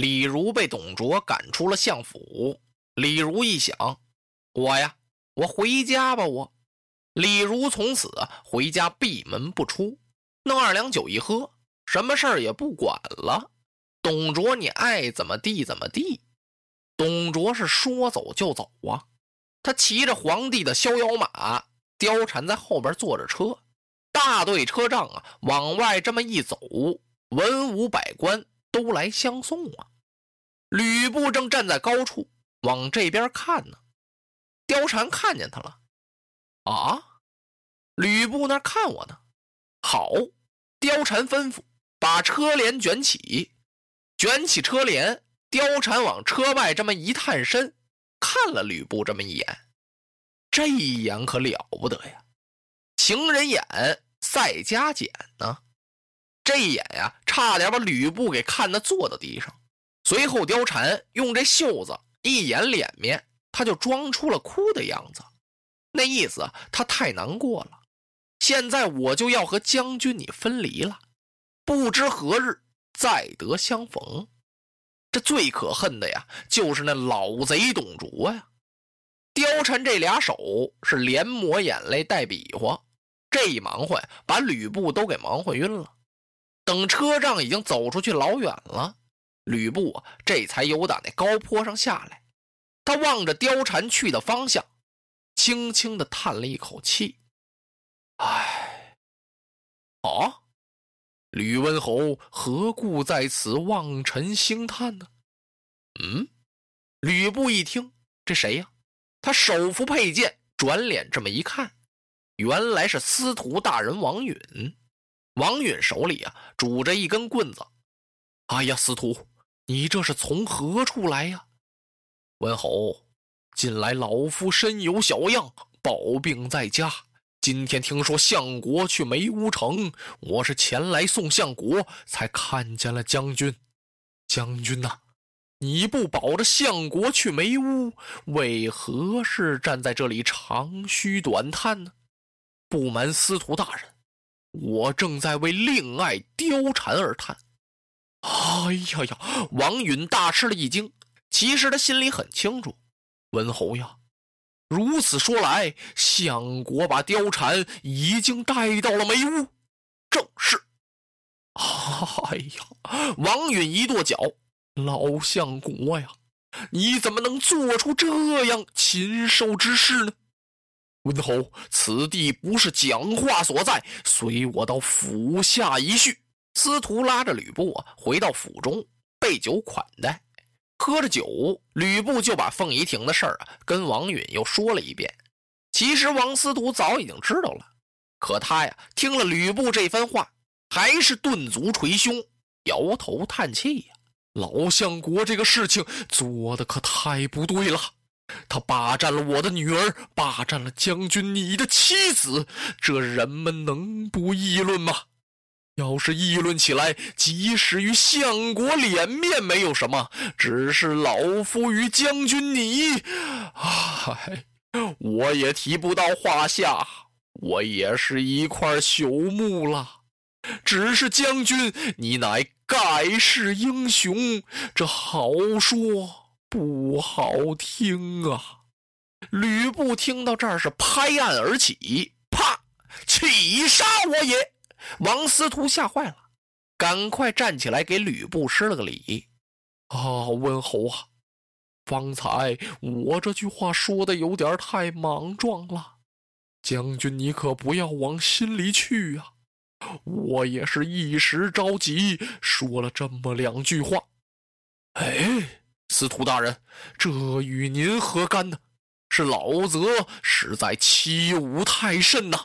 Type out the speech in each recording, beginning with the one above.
李儒被董卓赶出了相府。李儒一想，我呀，我回家吧。我李儒从此回家闭门不出，弄二两酒一喝，什么事儿也不管了。董卓，你爱怎么地怎么地。董卓是说走就走啊，他骑着皇帝的逍遥马，貂蝉在后边坐着车，大队车仗啊，往外这么一走，文武百官。都来相送啊！吕布正站在高处往这边看呢，貂蝉看见他了。啊，吕布那看我呢。好，貂蝉吩咐把车帘卷起，卷起车帘。貂蝉往车外这么一探身，看了吕布这么一眼，这一眼可了不得呀！情人眼赛加减呢。这一眼呀，差点把吕布给看得坐到地上。随后，貂蝉用这袖子一掩脸面，他就装出了哭的样子，那意思他太难过了。现在我就要和将军你分离了，不知何日再得相逢。这最可恨的呀，就是那老贼董卓呀。貂蝉这俩手是连抹眼泪带比划，这一忙活，把吕布都给忙活晕了。等车仗已经走出去老远了，吕布，这才由打那高坡上下来。他望着貂蝉去的方向，轻轻的叹了一口气：“唉，啊，吕温侯何故在此望尘兴叹呢？”嗯，吕布一听，这谁呀？他手扶佩剑，转脸这么一看，原来是司徒大人王允。王允手里啊拄着一根棍子，哎呀，司徒，你这是从何处来呀？文侯，近来老夫身有小恙，抱病在家。今天听说相国去梅屋城，我是前来送相国，才看见了将军。将军呐，你不保着相国去梅屋，为何是站在这里长吁短叹呢？不瞒司徒大人。我正在为令爱貂蝉而叹。哎呀呀！王允大吃了一惊。其实他心里很清楚，文侯呀，如此说来，相国把貂蝉已经带到了梅屋。正是。哎呀！王允一跺脚：“老相国呀，你怎么能做出这样禽兽之事呢？”温侯，此地不是讲话所在，随我到府下一叙。司徒拉着吕布啊，回到府中备酒款待。喝着酒，吕布就把凤仪亭的事儿啊，跟王允又说了一遍。其实王司徒早已经知道了，可他呀，听了吕布这番话，还是顿足捶胸，摇头叹气呀。老相国这个事情做的可太不对了。他霸占了我的女儿，霸占了将军你的妻子，这人们能不议论吗？要是议论起来，即使与相国脸面没有什么，只是老夫与将军你，唉，我也提不到话下，我也是一块朽木了。只是将军你乃盖世英雄，这好说。不好听啊！吕布听到这儿是拍案而起，啪！起杀我也！王司徒吓坏了，赶快站起来给吕布施了个礼。啊，温侯啊，方才我这句话说的有点太莽撞了，将军你可不要往心里去啊。我也是一时着急，说了这么两句话。哎。司徒大人，这与您何干呢？是老泽实在欺侮太甚呐！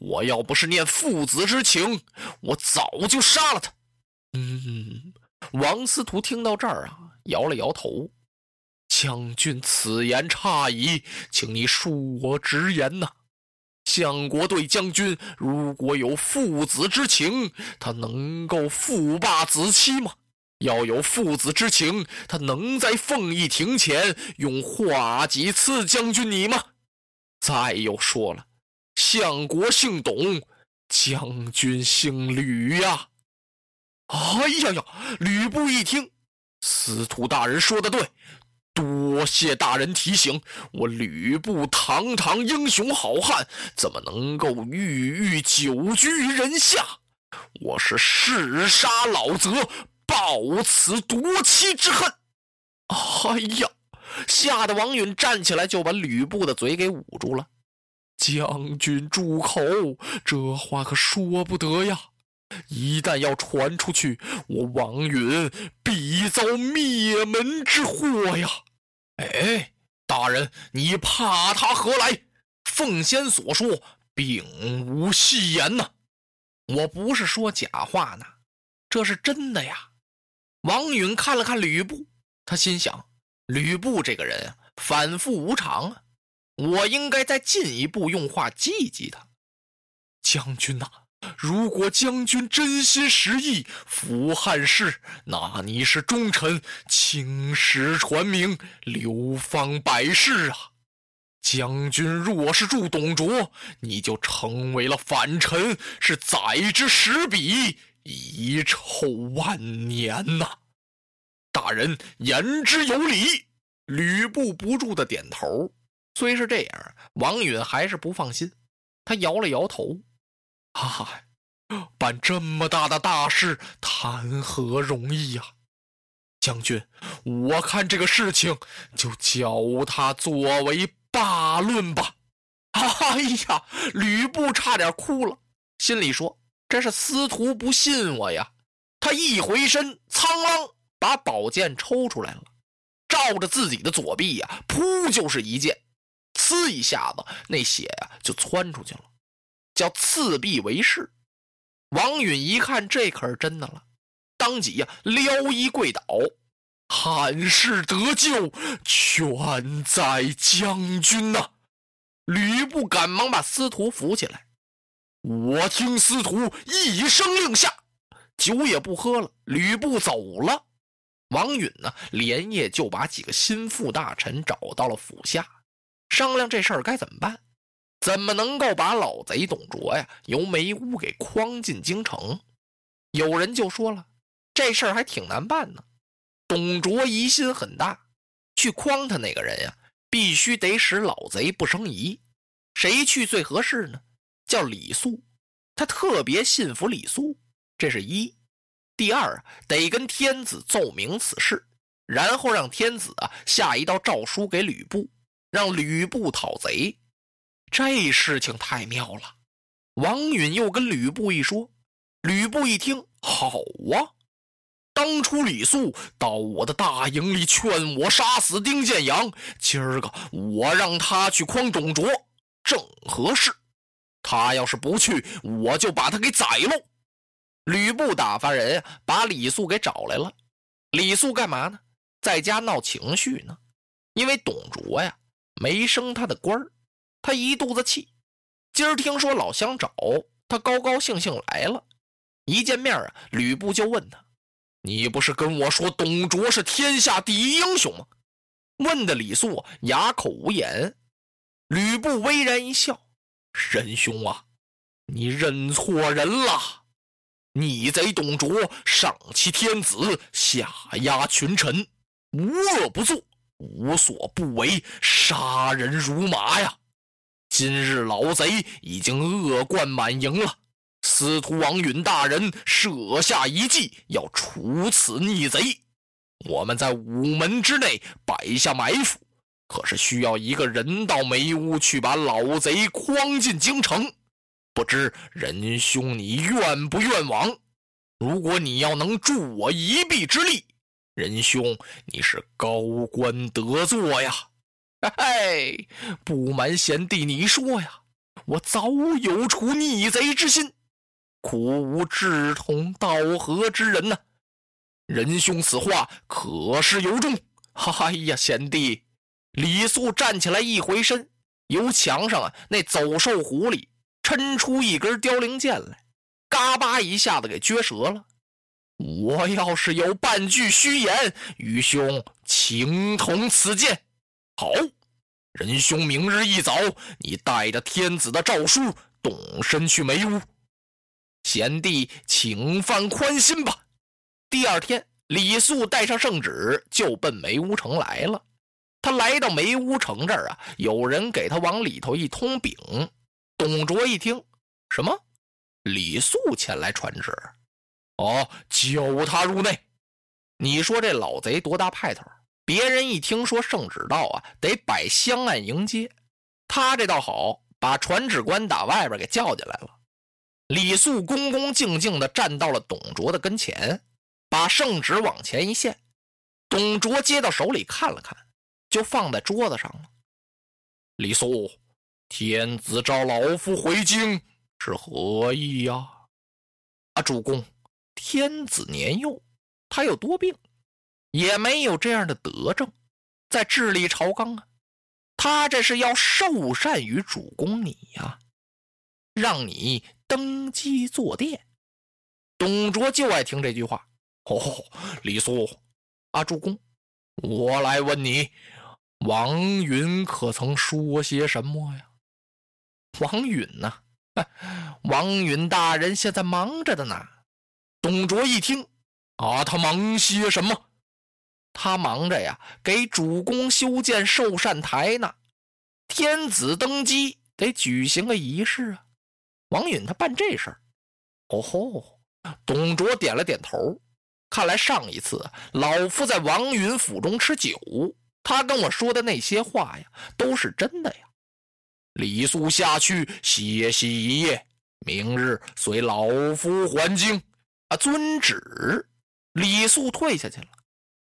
我要不是念父子之情，我早就杀了他。嗯，王司徒听到这儿啊，摇了摇头。将军此言差矣，请你恕我直言呐。相国对将军如果有父子之情，他能够父霸子期吗？要有父子之情，他能在凤仪亭前用画戟刺将军你吗？再又说了，相国姓董，将军姓吕呀。哎呀呀！吕布一听，司徒大人说的对，多谢大人提醒。我吕布堂堂英雄好汉，怎么能够郁郁久居人下？我是誓杀老贼。报此夺妻之恨！哎呀，吓得王允站起来就把吕布的嘴给捂住了。将军住口，这话可说不得呀！一旦要传出去，我王允必遭灭门之祸呀！哎，大人，你怕他何来？奉先所说并无戏言呐，我不是说假话呢，这是真的呀。王允看了看吕布，他心想：吕布这个人啊，反复无常啊，我应该再进一步用话激激他。将军呐，如果将军真心实意扶汉室，那你是忠臣，青史传名，流芳百世啊。将军若是助董卓，你就成为了反臣，是宰之十笔。遗臭万年呐！大人言之有理。吕布不住的点头。虽是这样，王允还是不放心。他摇了摇头：“哈啊，办这么大的大事，谈何容易呀！将军，我看这个事情就叫他作为罢论吧。”哎呀，吕布差点哭了，心里说。这是司徒不信我呀！他一回身，苍啷把宝剑抽出来了，照着自己的左臂呀，噗就是一剑，呲一下子，那血呀就窜出去了，叫刺臂为誓。王允一看，这可是真的了，当即呀撩衣跪倒：“汉室得救，全在将军呐！”吕布赶忙把司徒扶起来。我听司徒一声令下，酒也不喝了。吕布走了，王允呢，连夜就把几个心腹大臣找到了府下，商量这事儿该怎么办，怎么能够把老贼董卓呀由梅屋给诓进京城？有人就说了，这事儿还挺难办呢。董卓疑心很大，去诓他那个人呀，必须得使老贼不生疑。谁去最合适呢？叫李肃，他特别信服李肃，这是一。第二，得跟天子奏明此事，然后让天子啊下一道诏书给吕布，让吕布讨贼。这事情太妙了。王允又跟吕布一说，吕布一听，好啊。当初李肃到我的大营里劝我杀死丁建阳，今儿个我让他去诓董卓，正合适。他要是不去，我就把他给宰喽！吕布打发人把李肃给找来了。李肃干嘛呢？在家闹情绪呢。因为董卓呀没升他的官他一肚子气。今儿听说老乡找他，高高兴兴来了。一见面啊，吕布就问他：“你不是跟我说董卓是天下第一英雄吗？”问的李肃哑口无言。吕布微然一笑。仁兄啊，你认错人了！逆贼董卓上欺天子，下压群臣，无恶不作，无所不为，杀人如麻呀！今日老贼已经恶贯满盈了，司徒王允大人设下一计，要除此逆贼。我们在午门之内摆下埋伏。可是需要一个人到梅屋去把老贼诓进京城，不知仁兄你愿不愿往？如果你要能助我一臂之力，仁兄，你是高官得坐呀！嘿嘿，不瞒贤弟你说呀，我早有除逆贼之心，苦无志同道合之人呐。仁兄此话可是有重？哎呀，贤弟！李素站起来一回身，由墙上啊那走兽壶里抻出一根凋零剑来，嘎巴一下子给撅折了。我要是有半句虚言，愚兄情同此剑。好，仁兄明日一早，你带着天子的诏书动身去梅屋。贤弟，请放宽心吧。第二天，李素带上圣旨，就奔梅屋城来了。他来到梅屋城这儿啊，有人给他往里头一通禀。董卓一听，什么？李素前来传旨。哦，叫他入内。你说这老贼多大派头？别人一听说圣旨到啊，得摆香案迎接。他这倒好，把传旨官打外边给叫进来了。李肃恭恭敬敬地站到了董卓的跟前，把圣旨往前一献。董卓接到手里看了看，就放在桌子上了。李肃，天子召老夫回京是何意呀？啊，主公。天子年幼，他有多病，也没有这样的德政，在治理朝纲啊。他这是要受禅于主公你呀，让你登基坐殿。董卓就爱听这句话。哦，李肃，啊，主公，我来问你，王允可曾说些什么呀？王允呐，王允大人现在忙着的呢。董卓一听，啊，他忙些什么？他忙着呀，给主公修建寿善台呢。天子登基得举行个仪式啊。王允他办这事儿。哦吼！董卓点了点头。看来上一次老夫在王允府中吃酒，他跟我说的那些话呀，都是真的呀。李肃下去歇息一夜，明日随老夫还京。啊！遵旨，李肃退下去了。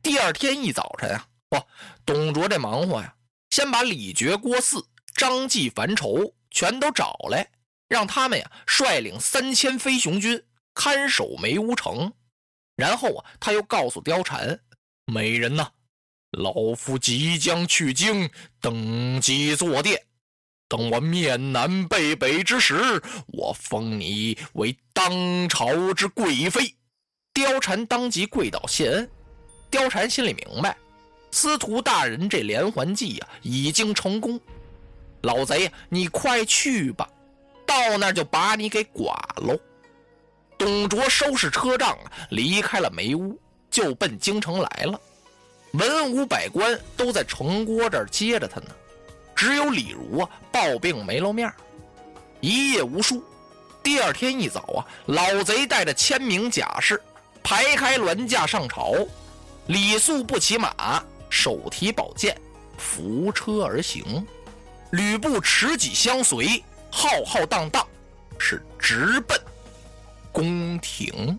第二天一早晨啊，不，董卓这忙活呀，先把李傕、郭汜、张继、樊稠全都找来，让他们呀率领三千飞熊军看守梅屋城。然后啊，他又告诉貂蝉：“美人呐，老夫即将去京登基坐殿。”等我面南背北之时，我封你为当朝之贵妃。貂蝉当即跪倒谢恩。貂蝉心里明白，司徒大人这连环计呀已经成功。老贼呀，你快去吧，到那就把你给剐喽。董卓收拾车仗，离开了梅屋，就奔京城来了。文武百官都在城郭这儿接着他呢。只有李儒啊，抱病没露面一夜无书。第二天一早啊，老贼带着千名甲士排开銮驾上朝。李肃不骑马，手提宝剑，扶车而行。吕布持戟相随，浩浩荡荡，是直奔宫廷。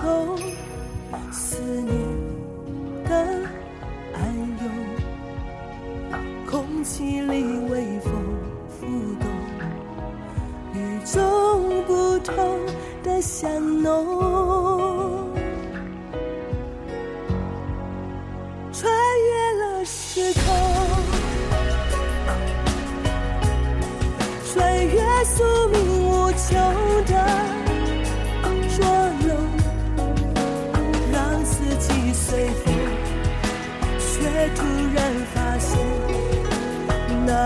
愁思念的暗涌。空气里微风浮动，与众不同的香浓，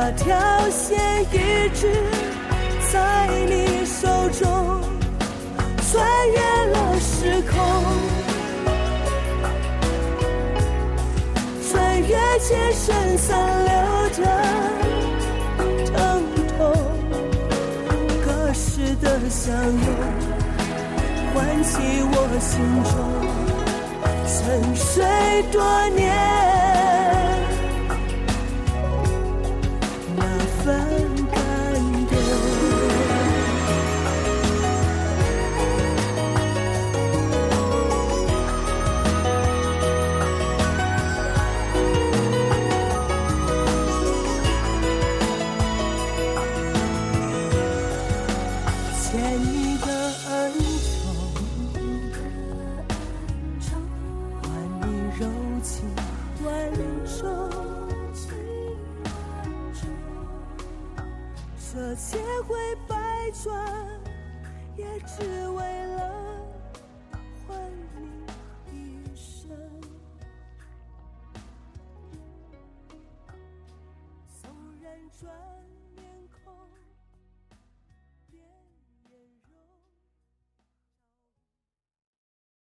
那条线一直在你手中，穿越了时空，穿越前生残留的疼痛，隔世的相拥，唤起我心中沉睡多年。我千回百转，也只为了换你一生。纵然转。